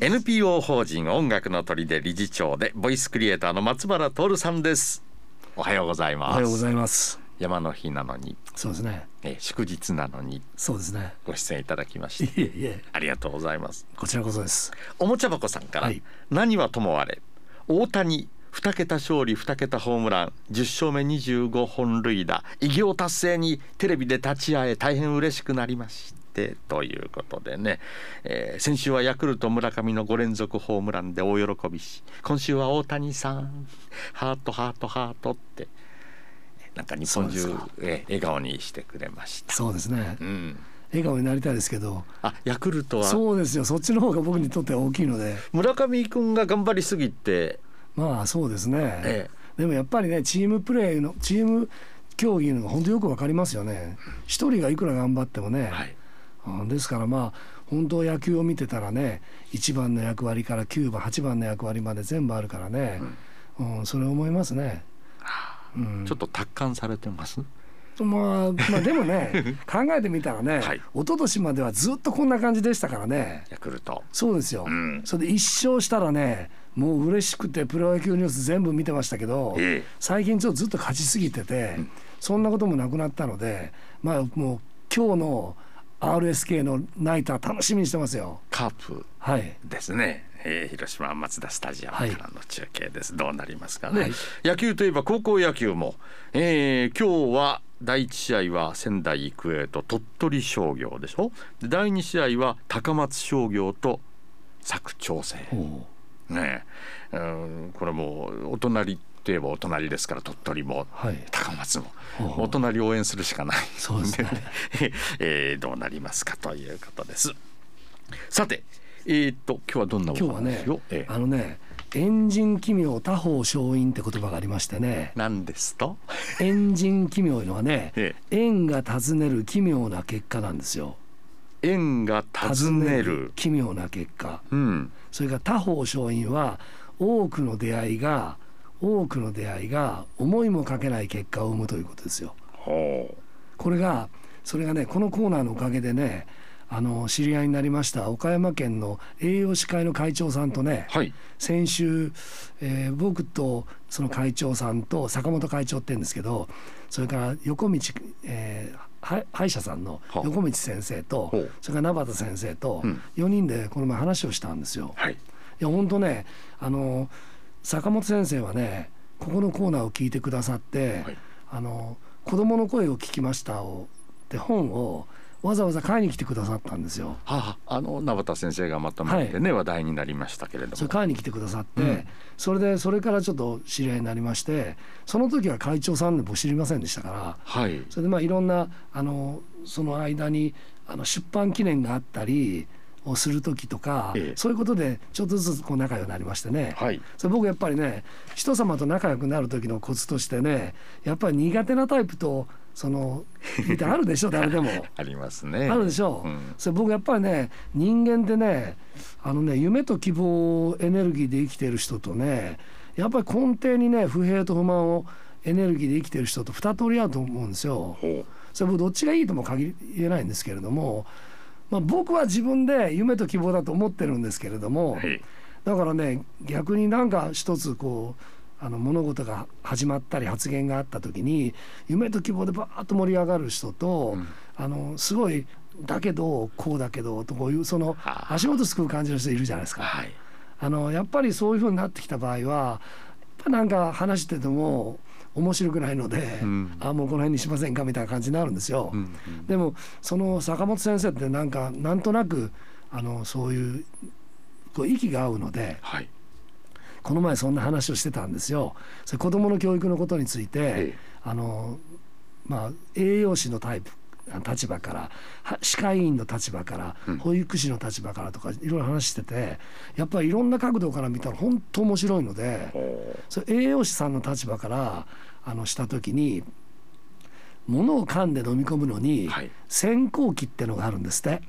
NPO 法人音楽の鳥で理事長でボイスクリエイターの松原徹さんです。おはようございます。おはようございます。山の日なのに。そうですね。え祝日なのに。そうですね。ご出演いただきまして。いえいえ。ありがとうございます。こちらこそです。おもちゃ箱さんから、はい。何はともあれ大谷2桁勝利2桁ホームラン10勝目25本塁打偉業達成にテレビで立ち会え大変嬉しくなりましてということでね、えー先週はヤクルト村上の5連続ホームランで大喜びし今週は大谷さん。ハートハートハートって。なんか日本中えー笑顔にしてくれました。そうですね。うん、笑顔になりたいですけど。あヤクルトは？そうですよ。そっちの方が僕にとっては大きいので。村上君が頑張りすぎて、まあそうですね、えでもやっぱりねチームプレーのチーム競技のが本当よくわかりますよね。一人がいくら頑張ってもね、はい。うんですからまあ本当野球を見てたらね1番の役割から9番8番の役割まで全部あるからね、うん。それ思いますね。うん。ちょっと達観されてます？まあ、まあでもね 考えてみたらね、はい。一昨年まではずっとこんな感じでしたからね。ヤクルト。そうですよ、うん。それで一勝したらねもう嬉しくてプロ野球ニュース全部見てましたけど、ええ。最近ちょっとずっと勝ちすぎてて、そんなこともなくなったのでまあもう今日の RSK のナイター楽しみにしてますよカープはいですね。えー、広島マツダスタジアムからの中継です。どうなりますかね、はい野球といえば高校野球も、えー、今日は第一試合は仙台育英と鳥取商業でしょ。で第二試合は高松商業と佐久長聖。ねえ、うん、これもお隣といえばお隣ですから鳥取もはい。高松もお隣を応援するしかないそうですね。えーどうなりますかということです。さてえーっと今日はどんなお今日はね話を、え。あのね「エンジン奇妙他方勝因」って言葉がありましてね。何ですと？エンジン奇妙いうのはねえ縁が尋ねる奇妙な結果なんですよ。縁が尋ねる。奇妙な結果。うん。それから他方勝因は多くの出会いが多くの出会いが思いもかけない結果を生むということですよ。ほこれがそれがねこのコーナーのおかげでねあの知り合いになりました岡山県の栄養士会の会長さんとねうはい。先週、えー僕とその会長さんと坂本会長って言うんですけどそれから横道、えーは歯医者さんのはあ。横道先生とそれから名畑先生とうん。4人でこの前話をしたんですよ。はい。いや本当ねあの坂本先生はねここのコーナーを聞いてくださって「はい。あの子供の声を聞きましたを」って本をわざわざ買いに来てくださったんですよ。はああの名畑先生がまとめてね、話題になりましたけれども。それ買いに来てくださって、うん。それでそれからちょっと知り合いになりましてその時は会長さんでも知りませんでしたからはい。それでまあいろんなあのその間にあの出版記念があったりをする時とか、ええ。そういうことでちょっとずつこう仲良くなりましてね、はい。それ僕やっぱりね人様と仲良くなる時のコツとしてねやっぱり苦手なタイプとそ のあるでしょ誰でも。ありますね。あるでしょ。う、うん。それ僕やっぱりね人間ってねあのね夢と希望エネルギーで生きてる人とねやっぱり根底にね不平と不満をエネルギーで生きてる人と二通りあると思うんですよ。ほそれ僕どっちがいいとも限りえないんですけれども、まあ、僕は自分で夢と希望だと思ってるんですけれども、うはい。だからね逆になんか一つこうあの物事が始まったり発言があった時に夢と希望でバーッと盛り上がる人と、うん。あのすごいだけどこうだけどとこういうそのはあ。足元すくう感じの人いるじゃないですか。はい。あのやっぱりそういうふうになってきた場合はやっぱなんか話してても面白くないので、うん。あもうこの辺にしませんかみたいな感じになるんですよ。うんうん。でもその坂本先生ってなんかなんとなくあのそういうこう息が合うのではい。この前そんな話をしてたんですよ。それ子どもの教育のことについて、ええあのまあ栄養士のタイプ。あ立場からは歯科医院の立場から、うん。保育士の立場からとかいろいろ話しててやっぱりいろんな角度から見たら本当面白いのでほそれ栄養士さんの立場からあのした時に物を噛んで飲み込むのに、はい。先行期ってのがあるんですって。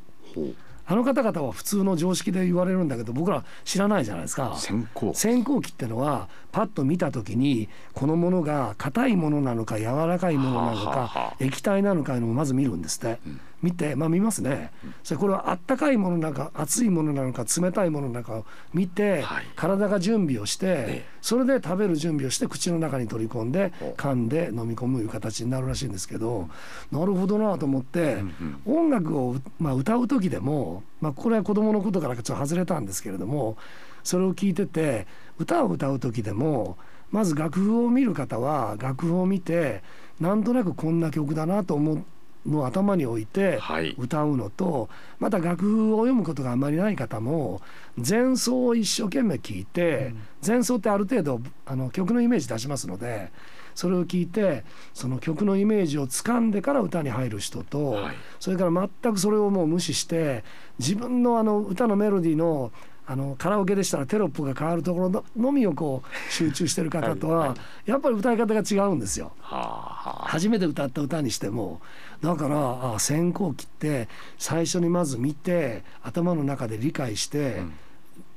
あの方々は普通の常識で言われるんだけど僕ら知らないじゃないですか。先行先行期ってのはパッと見た時にこのものが硬いものなのか柔らかいものなのか液体なのかいうのをまず見るんですって、見てまあ見ますね、それこれはあったかいものなのか熱いものなのか冷たいものなのかを見て、はい。体が準備をして、えそれで食べる準備をして口の中に取り込んでお噛んで飲み込むいう形になるらしいんですけど、なるほどなと思って、音楽を、まあ、歌う時でも、まあ、これは子どものことからちょっと外れたんですけれどもそれを聞いてて歌を歌う時でもまず楽譜を見る方は楽譜を見てなんとなくこんな曲だなと思うのを頭に置いてはい。歌うのとまた楽譜を読むことがあんまりない方も前奏を一生懸命聞いて前奏ってある程度あの曲のイメージ出しますのでそれを聞いてその曲のイメージを掴んでから歌に入る人と、はい。それから全くそれをもう無視して自分のあの歌のメロディーのあのカラオケでしたらテロップが変わるところののみをこう集中してる方とは、やっぱり歌い方が違うんですよ。初めて歌った歌にしても。だからあ先行期って最初にまず見て頭の中で理解して、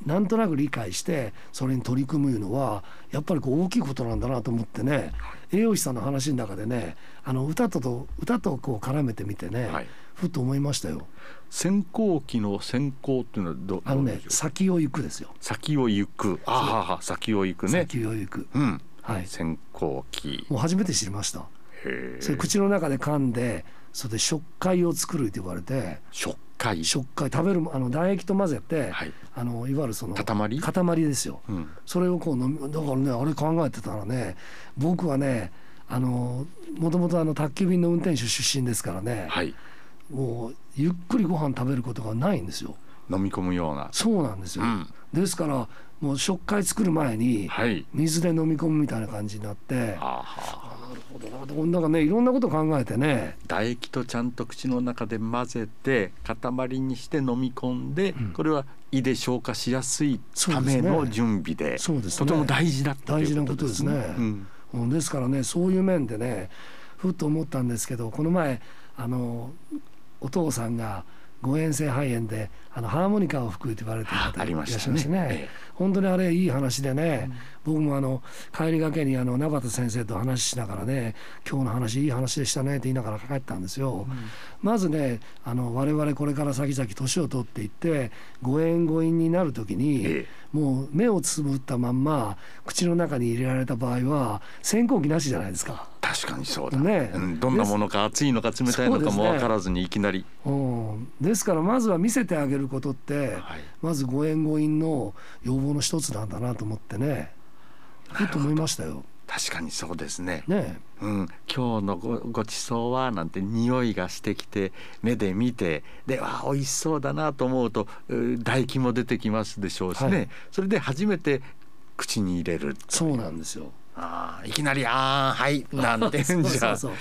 なんとなく理解してそれに取り組むのはやっぱりこう大きいことなんだなと思ってね栄養士さんの話の中でねあの歌とと歌とこう絡めてみてね、はいふっと思いましたよ。先行期の先行っていうのはどあのね先を行くですよ。先を行くあはは先を行くね先を行く。うんはい。先行期もう初めて知りました。それ口の中で噛んでそれで食海を作るって言われて。食会。食海食べるあの唾液と混ぜて、はい。あのいわゆるその塊？塊ですよ、うん。それをこう飲みだからねあれ考えてたらね僕はねあのもともとあの宅急便の運転手出身ですからね、はい。もうゆっくりご飯食べることがないんですよ。飲み込むような。そうなんですよ、うん。ですからもう食海作る前にはい。水で飲み込むみたいな感じになって、はあはあ。なるほどな。となんかねいろんなこと考えてね。唾液とちゃんと口の中で混ぜて塊にして飲み込んで、これは胃で消化しやすいための準備でそうですね。とても大事だったという大事なことですね。うん。うんですからねそういう面でねふっと思ったんですけどこの前あのお父さんが誤嚥性肺炎であのハーモニカを吹くと言われてる方ありいらっしゃましたねいましてね。ええ。本当にあれいい話でね、僕もあの帰りがけにあの永田先生と話しながらね今日の話いい話でしたねって言いながら帰ったんですよ。まずねあの我々これから先々年を取っていって誤嚥誤飲になる時に、えもう目をつぶったまんま口の中に入れられた場合は先行期なしじゃないですか。確かにそうだ、ね。うん、どんなものか熱いのか冷たいのかも分からずにいきなり、うん、ですからまずは見せてあげることって、はい。まず誤嚥誤飲の要望の一つなんだなと思ってね。ふっと思いましたよ。確かにそうですね。ねうん、今日のごごちそうはなんて匂いがしてきて目で見てでわあ美味しそうだなと思うとう唾液も出てきますでしょうしね、はい。それで初めて口に入れるそうなんですよ。あーいきなり「あーはい」なんて言うんじゃ。そう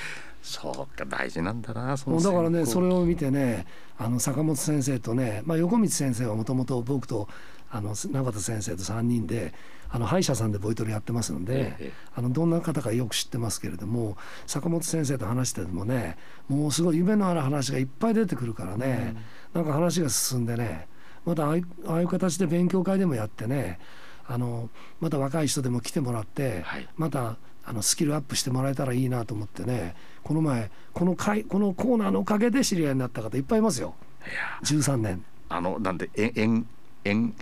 そうか大事なんだなそのだからねそれを見てねあの坂本先生とね、まあ、横道先生はもともと僕とあの永田先生と3人であの歯医者さんでボイトレやってますので、ええあのどんな方かよく知ってますけれども坂本先生と話しててもねもうすごい夢のある話がいっぱい出てくるからね、なんか話が進んでねまたああいう形で勉強会でもやってねあのまた若い人でも来てもらって、はい。またあのスキルアップしてもらえたらいいなと思ってねこの前この会このコーナーのおかげで知り合いになった方いっぱいいますよ。いや13年。あのなんでえエン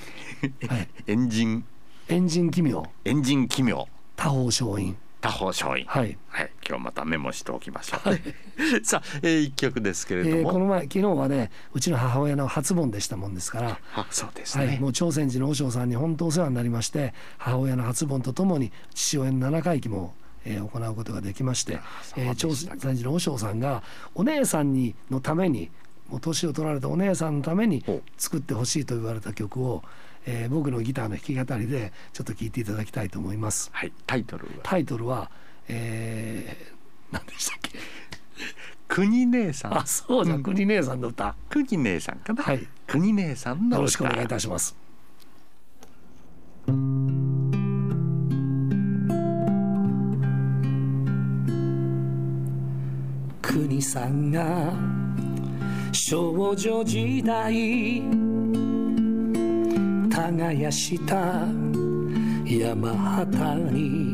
エンはいエンジンエンジン奇妙エンジン奇妙多方勝因多方勝因はい、はい、今日またメモしておきましょう。さあ、えー、一曲ですけれども、えーこの前昨日はねうちの母親の初盆でしたもんですから。あ、そうですはい、ね。もう朝鮮寺の和尚さんに本当お世話になりまして母親の初盆とともに父親の七回忌も、えー行うことができまして、えー、朝鮮寺の和尚さんがお姉さんにのためにもう年を取られたお姉さんのために作ってほしいと言われた曲を、えー僕のギターの弾き語りでちょっと聴いていただきたいと思います。はい、タイトルは？タイトルは、えー、何でしたっけ？国姉さんあ。そうじゃ、国姉さんの歌国姉さんかな？はい国姉さんの歌。よろしくお願いいたします。国さんが少女時代耕した山旗に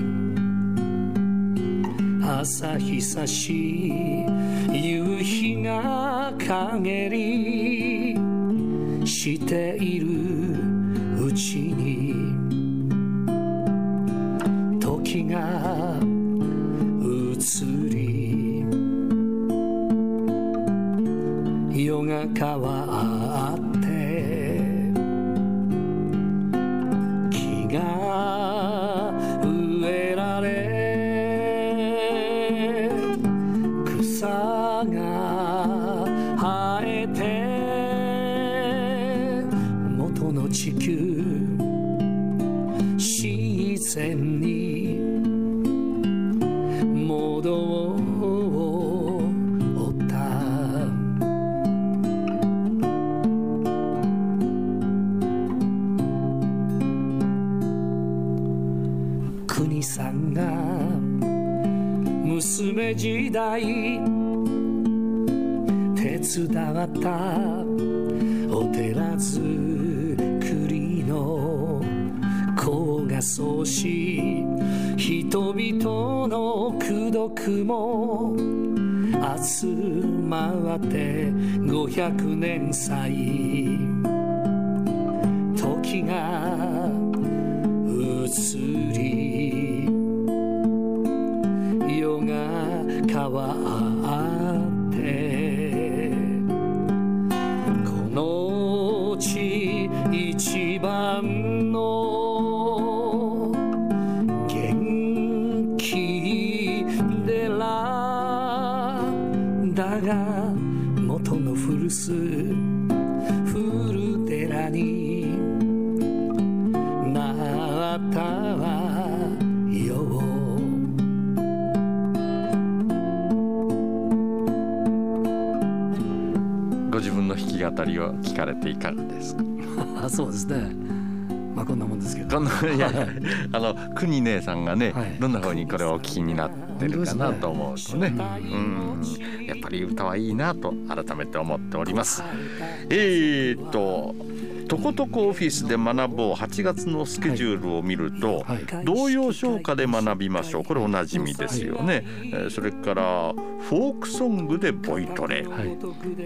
朝日差し夕日が陰りしているうちに時が移り夜が変わって木が植えられ草が生えて元の地球自然に伝わった。お寺作りの子がそうし人々の功徳も集まって。500年歳時が移り。夜が変わっに。なったわよ。ご自分の弾き語りを聞かれていかがですか？あ そうですね。まあこんなもんですけど。いやい。やあの国姉さんがね、はい。どんな風にこれをお聞きになってるかなと思うとね。うん。やっぱり歌はいいなと改めて思っております。えー、っととことこオフィスで学ぼう。8月のスケジュールを見ると、はい。童謡唱歌で学びましょう。これおなじみですよね、えーそれからフォークソングでボイトレ、はい。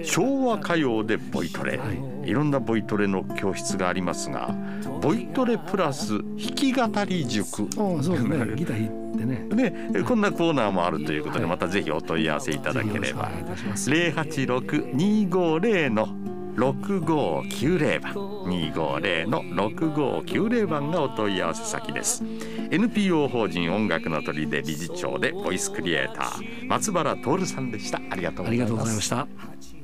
昭和歌謡でボイトレ、、はい。ろんなボイトレの教室がありますがボイトレプラス弾き語り塾。あそうですね。ギター弾いてね。ね、えこんなコーナーもあるということではいまたぜひお問い合わせいただければ。ぜひよろしくお願いいたします。086-250の6590番250の6590番がお問い合わせ先です。NPO 法人音楽の鳥で理事長でボイスクリエイター松原徹さんでした。ありがとうございますありがとうございました。